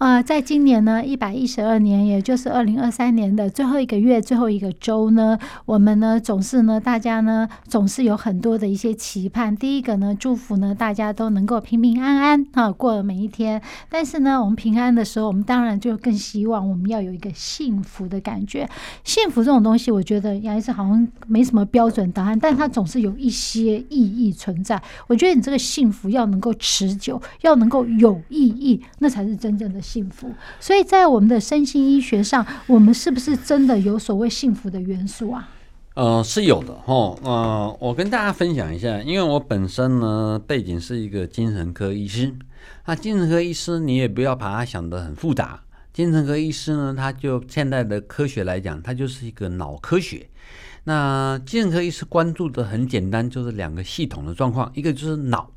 啊、在今年呢，一百一十二年，也就是二零二三年的最后一个月、最后一个周呢，我们呢总是呢，大家呢总是有很多的一些期盼。第一个呢，祝福呢大家都能够平平安安啊，过了每一天。但是呢，我们平安的时候，我们当然就更希望我们要有一个幸福的感觉。幸福这种东西，我觉得杨医师好像没什么标准答案，但它总是有一些意义存在。我觉得你这个幸福要能够持久，要能够有意义，那才是真正的幸。幸福，所以在我们的身心医学上，我们是不是真的有所谓幸福的元素啊？呃，是有的哈。呃，我跟大家分享一下，因为我本身呢背景是一个精神科医师。那精神科医师，你也不要把它想得很复杂。精神科医师呢，他就现在的科学来讲，它就是一个脑科学。那精神科医师关注的很简单，就是两个系统的状况，一个就是脑，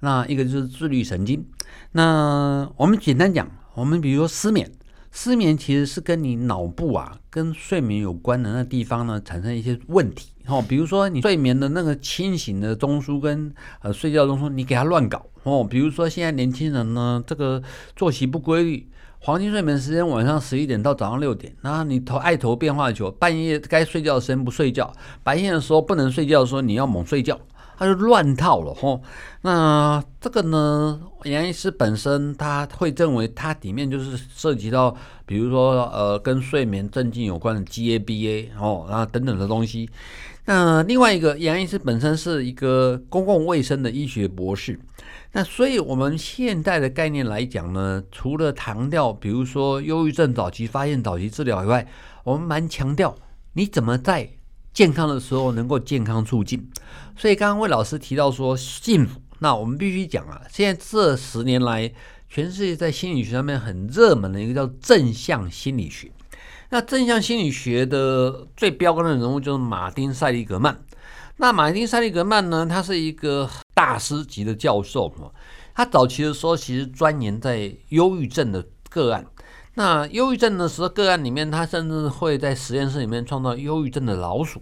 那一个就是自律神经。那我们简单讲。我们比如说失眠，失眠其实是跟你脑部啊，跟睡眠有关的那地方呢，产生一些问题。哦，比如说你睡眠的那个清醒的中枢跟呃睡觉中枢，你给它乱搞。哦，比如说现在年轻人呢，这个作息不规律，黄金睡眠时间晚上十一点到早上六点，那你投爱投变化球，半夜该睡觉的时间不睡觉，白天的时候不能睡觉的时候你要猛睡觉。他就乱套了吼，那这个呢，杨医师本身他会认为它里面就是涉及到，比如说呃跟睡眠镇静有关的 GABA 哦，然后等等的东西。那另外一个，杨医师本身是一个公共卫生的医学博士，那所以我们现在的概念来讲呢，除了强调比如说忧郁症早期发现、早期治疗以外，我们蛮强调你怎么在。健康的时候能够健康促进，所以刚刚魏老师提到说幸福，那我们必须讲啊，现在这十年来，全世界在心理学上面很热门的一个叫正向心理学。那正向心理学的最标杆的人物就是马丁·塞利格曼。那马丁·塞利格曼呢，他是一个大师级的教授，他早期的时候其实钻研在忧郁症的个案。那忧郁症的时候，个案里面，他甚至会在实验室里面创造忧郁症的老鼠。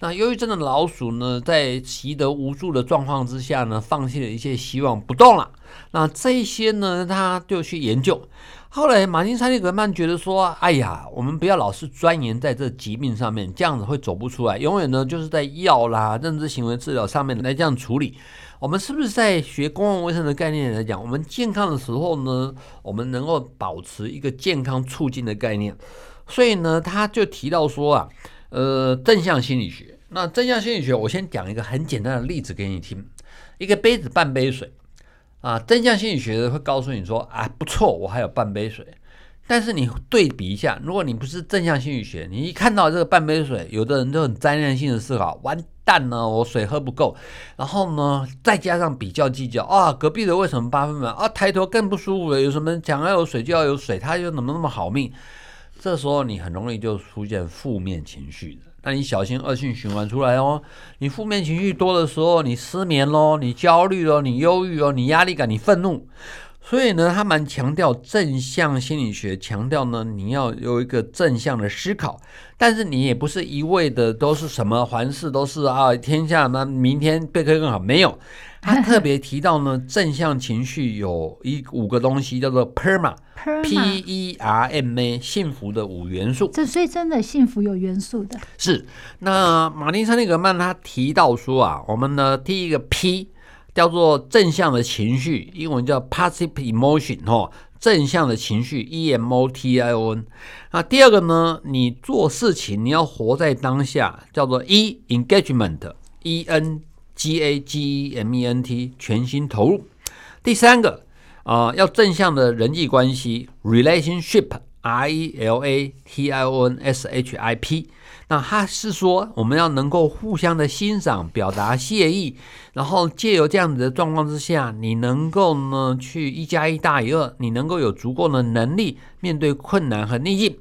那忧郁症的老鼠呢，在习得无助的状况之下呢，放弃了一切希望，不动了。那这些呢，他就去研究。后来，马丁·塞利格曼觉得说：“哎呀，我们不要老是钻研在这疾病上面，这样子会走不出来。永远呢，就是在药啦、认知行为治疗上面来这样处理。”我们是不是在学公共卫生的概念来讲，我们健康的时候呢，我们能够保持一个健康促进的概念？所以呢，他就提到说啊，呃，正向心理学。那正向心理学，我先讲一个很简单的例子给你听：一个杯子半杯水啊，正向心理学会告诉你说啊，不错，我还有半杯水。但是你对比一下，如果你不是正向心理学，你一看到这个半杯水，有的人就很灾难性的思考，完蛋了，我水喝不够。然后呢，再加上比较计较啊，隔壁的为什么八分满啊？抬头更不舒服了，有什么讲要有水就要有水，他又怎么那么好命？这时候你很容易就出现负面情绪的，那你小心恶性循环出来哦。你负面情绪多的时候，你失眠咯，你焦虑咯，你忧郁哦，你压力感，你愤怒。所以呢，他蛮强调正向心理学，强调呢，你要有一个正向的思考，但是你也不是一味的都是什么凡事都是啊，天下那明天会更好，没有。他特别提到呢，正向情绪有一五个东西叫做 PERMA，P E R M A，幸福的五元素。这所以真的幸福有元素的。是。那马丁·塞利格曼他提到说啊，我们呢第一个 P。叫做正向的情绪，英文叫 positive emotion 哦，正向的情绪 E M O T I O N。那第二个呢，你做事情你要活在当下，叫做 E engagement E N G A G E M E N T 全心投入。第三个啊、要正向的人际关系 relationship R E L A T I O N S H I P。那他是说，我们要能够互相的欣赏、表达谢意，然后借由这样子的状况之下，你能够呢去一加一大于二，你能够有足够的能力面对困难和逆境。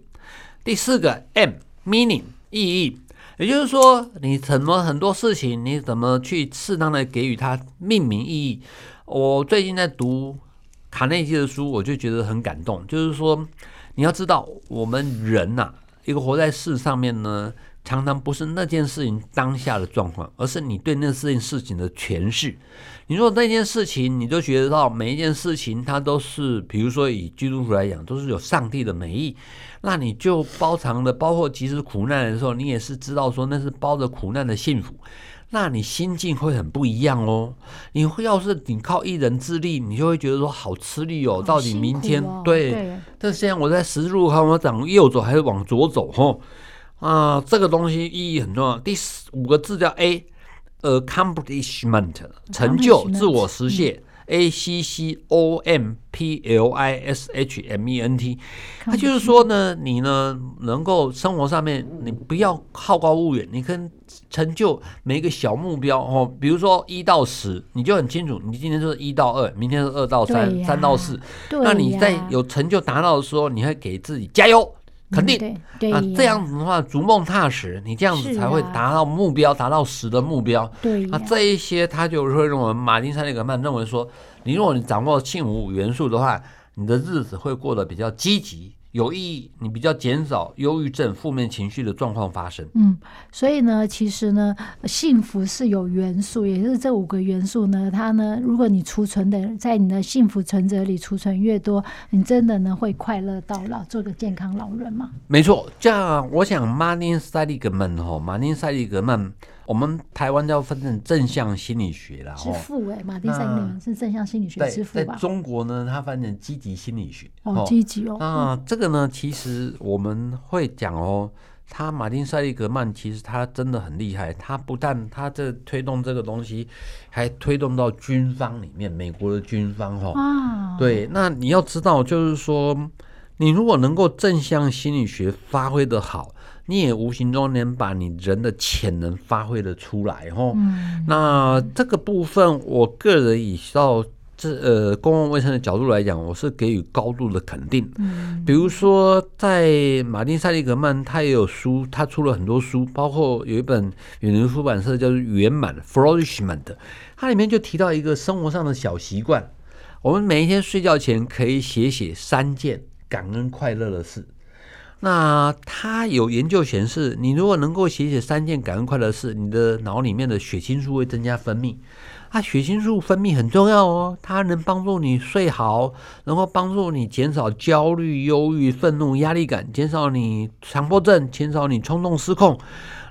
第四个 M meaning 意义，也就是说，你怎么很多事情，你怎么去适当的给予它命名意义。我最近在读卡内基的书，我就觉得很感动，就是说，你要知道，我们人呐、一个活在世上面呢，常常不是那件事情当下的状况，而是你对那件事情的诠释。你说那件事情，你就觉得到每一件事情它都是，比如说以基督徒来讲，都是有上帝的美意，那你就包藏的，包括即使苦难的时候，你也是知道说那是包着苦难的幸福。那你心境会很不一样哦。你会要是你靠一人之力，你就会觉得说好吃力哦。到底明天、哦、对，对，但是现在我在十字路口，我往右走还是往左走？吼啊，这个东西意义很重要。第五个字叫 A，accomplishment，成就、自我实现。嗯 A C C O M P L I S H M E N T，它就是说呢，你呢能够生活上面，你不要好高骛远，你可以成就每一个小目标哦。比如说一到十，你就很清楚，你今天就是一到二，明天是二到三，三到四。那你在有成就达到的时候，你会给自己加油。肯定，嗯、对这样子的话，逐梦踏实，你这样子才会达到目标，达、啊、到实的目标。对啊，这一些他就会认为，马丁·塞利格曼认为说，你如果你掌握幸五元素的话，你的日子会过得比较积极。有意义，你比较减少忧郁症、负面情绪的状况发生。嗯，所以呢，其实呢，幸福是有元素，也就是这五个元素呢，它呢，如果你储存的在你的幸福存折里储存越多，你真的呢会快乐到老，做个健康老人嘛？没错，这样我想，马丁·塞利格曼哈，马丁·塞利格曼。我们台湾要分成正向心理学啦，之父哎，马丁塞利格曼是正向心理学之父吧？在中国呢，它分成积极心理学。哦，积极哦。那这个呢，其实我们会讲哦，他马丁塞利格曼其实他真的很厉害，他不但他这推动这个东西，还推动到军方里面，美国的军方哈。啊。对，那你要知道，就是说，你如果能够正向心理学发挥的好。你也无形中能把你人的潜能发挥的出来，哦、嗯。那这个部分，我个人以到这呃公共卫生的角度来讲，我是给予高度的肯定。嗯、比如说，在马丁塞利格曼，他也有书，他出了很多书，包括有一本远流出版社叫做《圆满》（Flourishment），它里面就提到一个生活上的小习惯，我们每一天睡觉前可以写写三件感恩快乐的事。那他有研究显示，你如果能够写写三件感恩快乐事，你的脑里面的血清素会增加分泌。啊，血清素分泌很重要哦，它能帮助你睡好，能够帮助你减少焦虑、忧郁、愤怒、压力感，减少你强迫症，减少你冲动失控。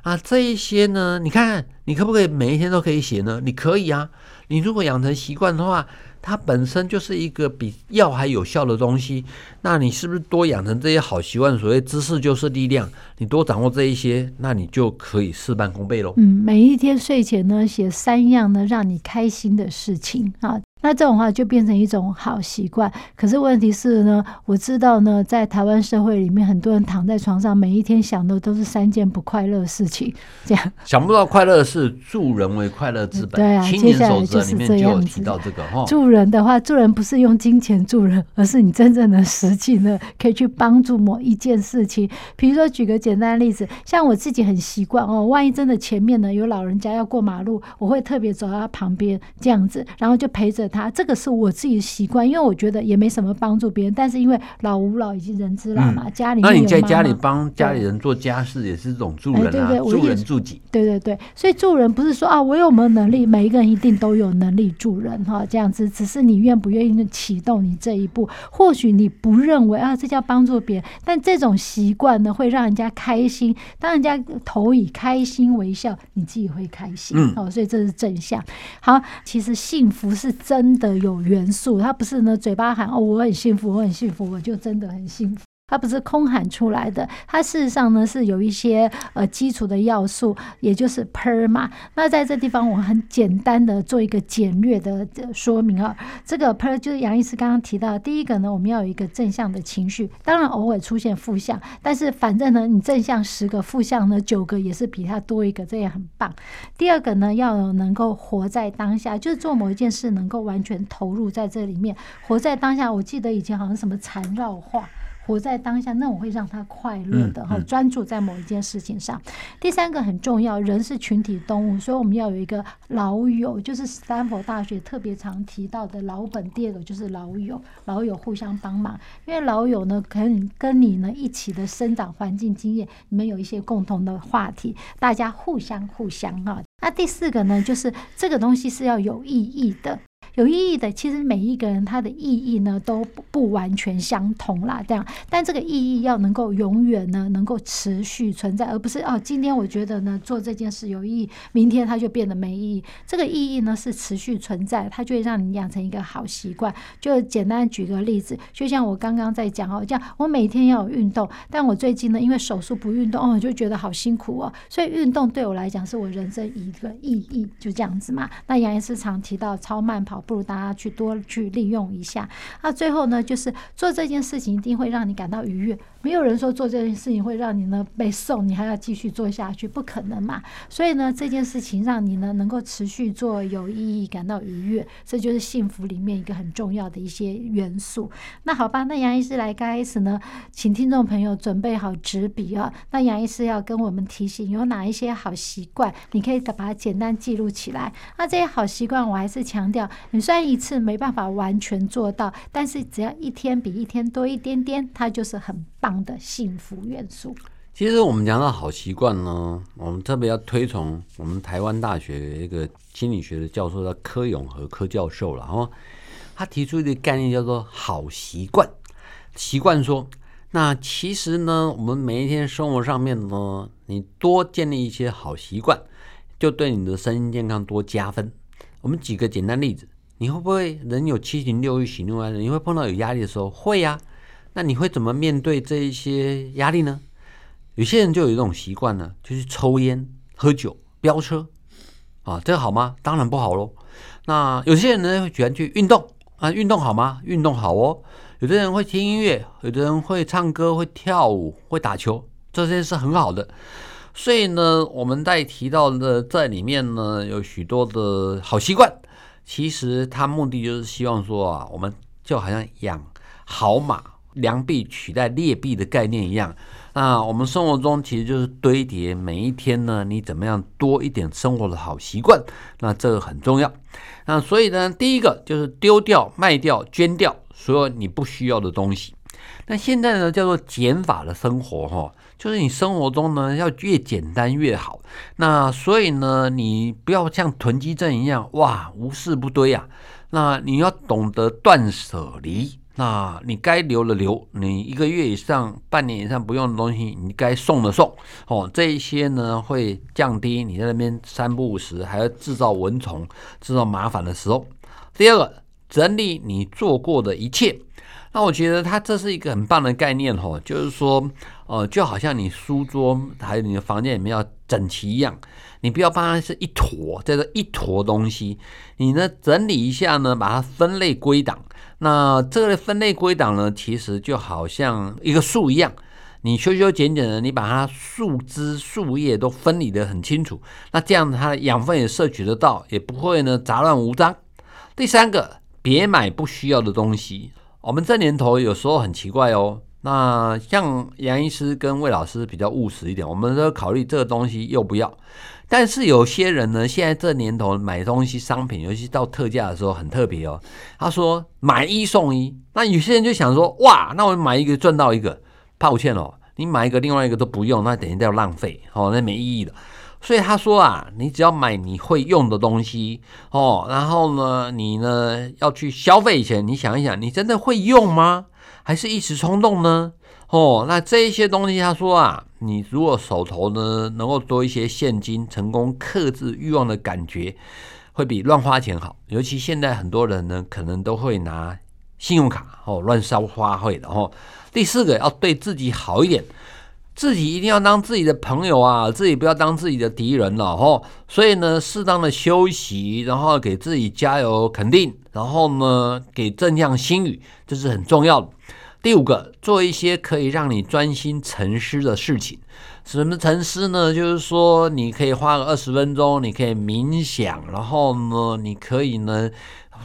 啊，这一些呢，你看你可不可以每一天都可以写呢？你可以啊，你如果养成习惯的话。它本身就是一个比药还有效的东西，那你是不是多养成这些好习惯？所谓知识就是力量，你多掌握这一些，那你就可以事半功倍喽。嗯，每一天睡前呢，写三样呢让你开心的事情啊。那这种话就变成一种好习惯，可是问题是呢，我知道呢，在台湾社会里面，很多人躺在床上，每一天想的都是三件不快乐的事情，这样 想不到快乐的是助人为快乐之本。对啊，青年守则里面就有提到这个哈。助人的话，助人不是用金钱助人，而是你真正的实际呢，可以去帮助某一件事情。比如说，举个简单的例子，像我自己很习惯哦，万一真的前面呢有老人家要过马路，我会特别走到他旁边这样子，然后就陪着他。这个是我自己的习惯，因为我觉得也没什么帮助别人，但是因为老吾老以及人之老嘛，嗯、家里那你在家里帮家里人做家事也是这种助人啊，对对对，助人助己。对对对，所以助人不是说啊，我有没有能力，每一个人一定都有能力助人哈，这样子，只是你愿不愿意启动你这一步。或许你不认为啊，这叫帮助别人，但这种习惯呢，会让人家开心。当人家投以开心微笑，你自己会开心。嗯，哦，所以这是正向。好，其实幸福是真。真的有元素，它不是呢，嘴巴喊哦，我很幸福，我很幸福，我就真的很幸福。它不是空喊出来的，它事实上呢是有一些呃基础的要素，也就是 per 嘛。那在这地方我很简单的做一个简略的说明啊，这个 per 就是杨医师刚刚提到，第一个呢，我们要有一个正向的情绪，当然偶尔出现负向，但是反正呢，你正向十个，负向呢九个也是比它多一个，这也很棒。第二个呢，要能够活在当下，就是做某一件事能够完全投入在这里面，活在当下。我记得以前好像什么缠绕画。活在当下，那我会让他快乐的哈，专注在某一件事情上。第三个很重要，人是群体动物，所以我们要有一个老友，就是斯坦福大学特别常提到的老本。第二个就是老友，老友互相帮忙，因为老友呢，可能跟你呢一起的生长环境经验，你们有一些共同的话题，大家互相互相哈。那第四个呢，就是这个东西是要有意义的。有意义的，其实每一个人他的意义呢都不完全相同啦，这样，但这个意义要能够永远呢能够持续存在，而不是哦，今天我觉得呢做这件事有意义，明天它就变得没意义。这个意义呢是持续存在，它就会让你养成一个好习惯。就简单举个例子，就像我刚刚在讲哦，这样我每天要有运动，但我最近呢因为手术不运动哦，就觉得好辛苦哦，所以运动对我来讲是我人生一个意义，就这样子嘛。那杨医师常提到超慢跑。不如大家去多去利用一下。那最后呢，就是做这件事情一定会让你感到愉悦。没有人说做这件事情会让你呢被送，你还要继续做下去，不可能嘛。所以呢，这件事情让你呢能够持续做有意义，感到愉悦，这就是幸福里面一个很重要的一些元素。那好吧，那杨医师来开始呢，请听众朋友准备好纸笔啊。那杨医师要跟我们提醒有哪一些好习惯，你可以把它简单记录起来。那这些好习惯，我还是强调。你虽然一次没办法完全做到，但是只要一天比一天多一点点，它就是很棒的幸福元素。其实我们讲到好习惯呢，我们特别要推崇我们台湾大学一个心理学的教授叫柯永和柯教授了，然后他提出一个概念叫做好习惯。习惯说，那其实呢，我们每一天生活上面呢，你多建立一些好习惯，就对你的身心健康多加分。我们举个简单例子。你会不会人有七情六欲喜怒哀乐？你会碰到有压力的时候，会呀、那你会怎么面对这一些压力呢？有些人就有一种习惯呢，就是抽烟、喝酒、飙车啊，这个好吗？当然不好喽。那有些人呢会喜欢去运动啊，运动好吗？运动好哦。有的人会听音乐，有的人会唱歌、会跳舞、会打球，这些是很好的。所以呢，我们在提到的在里面呢，有许多的好习惯。其实他目的就是希望说啊，我们就好像养好马，良币取代劣币的概念一样。那我们生活中其实就是堆叠每一天呢，你怎么样多一点生活的好习惯，那这个很重要。那所以呢，第一个就是丢掉、卖掉、捐掉所有你不需要的东西。那现在呢，叫做减法的生活哈。就是你生活中呢，要越简单越好。那所以呢，你不要像囤积症一样，哇，无事不堆啊。那你要懂得断舍离。那你该留的留，你一个月以上、半年以上不用的东西，你该送的送。哦，这一些呢，会降低你在那边三不五时还要制造蚊虫、制造麻烦的时候。第二个，整理你做过的一切。那我觉得它这是一个很棒的概念哦，就是说，呃，就好像你书桌还有你的房间里面要整齐一样，你不要把它是一坨，这个一坨东西，你呢整理一下呢，把它分类归档。那这个分类归档呢，其实就好像一个树一样，你修修剪剪的，你把它树枝树叶都分离得很清楚，那这样它的养分也摄取得到，也不会呢杂乱无章。第三个，别买不需要的东西。我们这年头有时候很奇怪哦，那像杨医师跟魏老师比较务实一点，我们都考虑这个东西要不要。但是有些人呢，现在这年头买东西商品，尤其到特价的时候很特别哦。他说买一送一，那有些人就想说哇，那我买一个赚到一个。抱歉哦，你买一个另外一个都不用，那等于要浪费哦，那没意义的。所以他说啊，你只要买你会用的东西哦，然后呢，你呢要去消费前，你想一想，你真的会用吗？还是一时冲动呢？哦，那这些东西，他说啊，你如果手头呢能够多一些现金，成功克制欲望的感觉，会比乱花钱好。尤其现在很多人呢，可能都会拿信用卡哦乱烧花费的哦。第四个要对自己好一点，自己一定要当自己的朋友啊，自己不要当自己的敌人了哦。所以呢，适当的休息，然后给自己加油肯定，然后呢给正向心语，这是很重要的。第五个，做一些可以让你专心沉思的事情。什么沉思呢？就是说，你可以花个二十分钟，你可以冥想，然后呢，你可以呢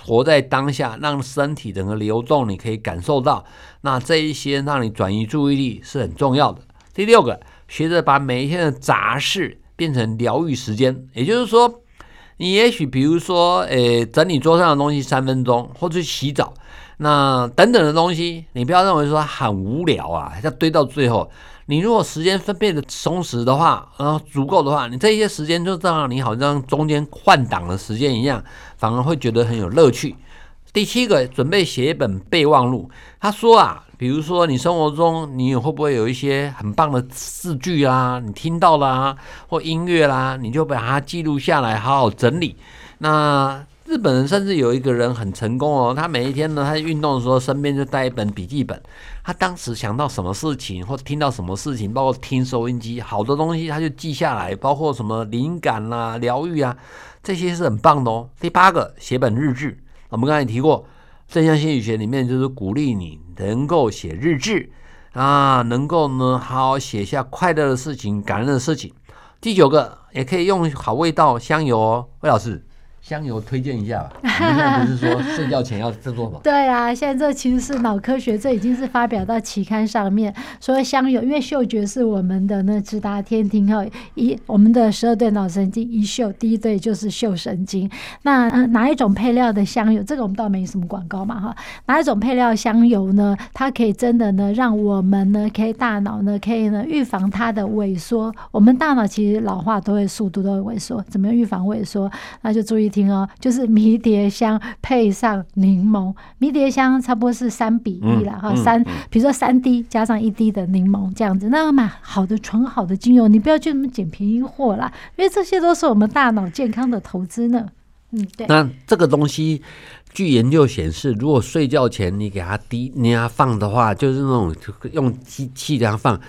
活在当下，让身体整个流动，你可以感受到。那这一些让你转移注意力是很重要的。第六个，学着把每一天的杂事变成疗愈时间。也就是说，你也许比如说，诶，整理桌上的东西三分钟，或者洗澡。那等等的东西，你不要认为说很无聊啊，要堆到最后。你如果时间分配的充实的话，然后足够的话，你这些时间就让你好像中间换挡的时间一样，反而会觉得很有乐趣。第七个，准备写一本备忘录。他说啊，比如说你生活中你会不会有一些很棒的字句啊，你听到啦，或音乐啦，你就把它记录下来，好好整理。那日本人甚至有一个人很成功哦，他每一天呢，他运动的时候身边就带一本笔记本。他当时想到什么事情，或者听到什么事情，包括听收音机，好多东西他就记下来，包括什么灵感啦、疗愈啊，这些是很棒的哦。第八个，写本日志。我们刚才提过，正向心理学里面就是鼓励你能够写日志啊，能够呢好好写下快乐的事情、感恩的事情。第九个，也可以用好味道香油哦，魏老师。香油推荐一下吧。不是说睡觉前要制作吗？对啊，现在这其实是脑科学，这已经是发表到期刊上面。说香油，因为嗅觉是我们的那直达天庭哈，一我们的十二对脑神经一嗅，第一对就是嗅神经。那哪一种配料的香油？这个我们倒没什么广告嘛哈。哪一种配料香油呢？它可以真的呢，让我们呢，可以大脑呢，可以呢预防它的萎缩。我们大脑其实老化都会速度都会萎缩，怎么样预防萎缩？那就注意。听哦，就是迷迭香配上柠檬，迷迭香差不多是三比一了哈，三，比如说三滴加上一滴的柠檬这样子，那买好的纯好的精油，你不要去那么捡便宜货啦，因为这些都是我们大脑健康的投资呢。嗯，对。那这个东西。据研究显示，如果睡觉前你给它滴、你给它放的话，就是那种用机器这样放，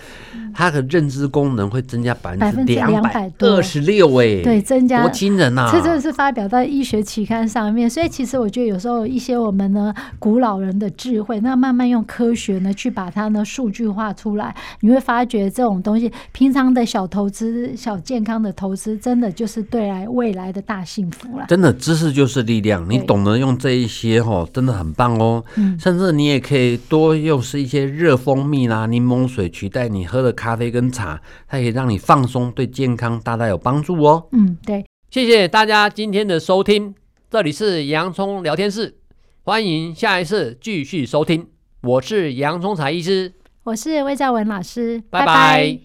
它的认知功能会增加百分之两百二十六，哎，对，增加多惊人呐！这真的是发表在医学期刊上面，所以其实我觉得有时候一些我们呢古老人的智慧，那慢慢用科学呢去把它呢数据化出来，你会发觉这种东西，平常的小投资、小健康的投资，真的就是对来未来的大幸福了。真的，知识就是力量，你懂得用这。这一些哦，真的很棒哦。嗯，甚至你也可以多用是一些热蜂蜜啦、柠檬水取代你喝的咖啡跟茶，它可以让你放松，对健康大大有帮助哦。嗯，对。谢谢大家今天的收听，这里是洋葱聊天室，欢迎下一次继续收听。我是洋葱才医师，我是魏兆文老师，拜拜。拜拜。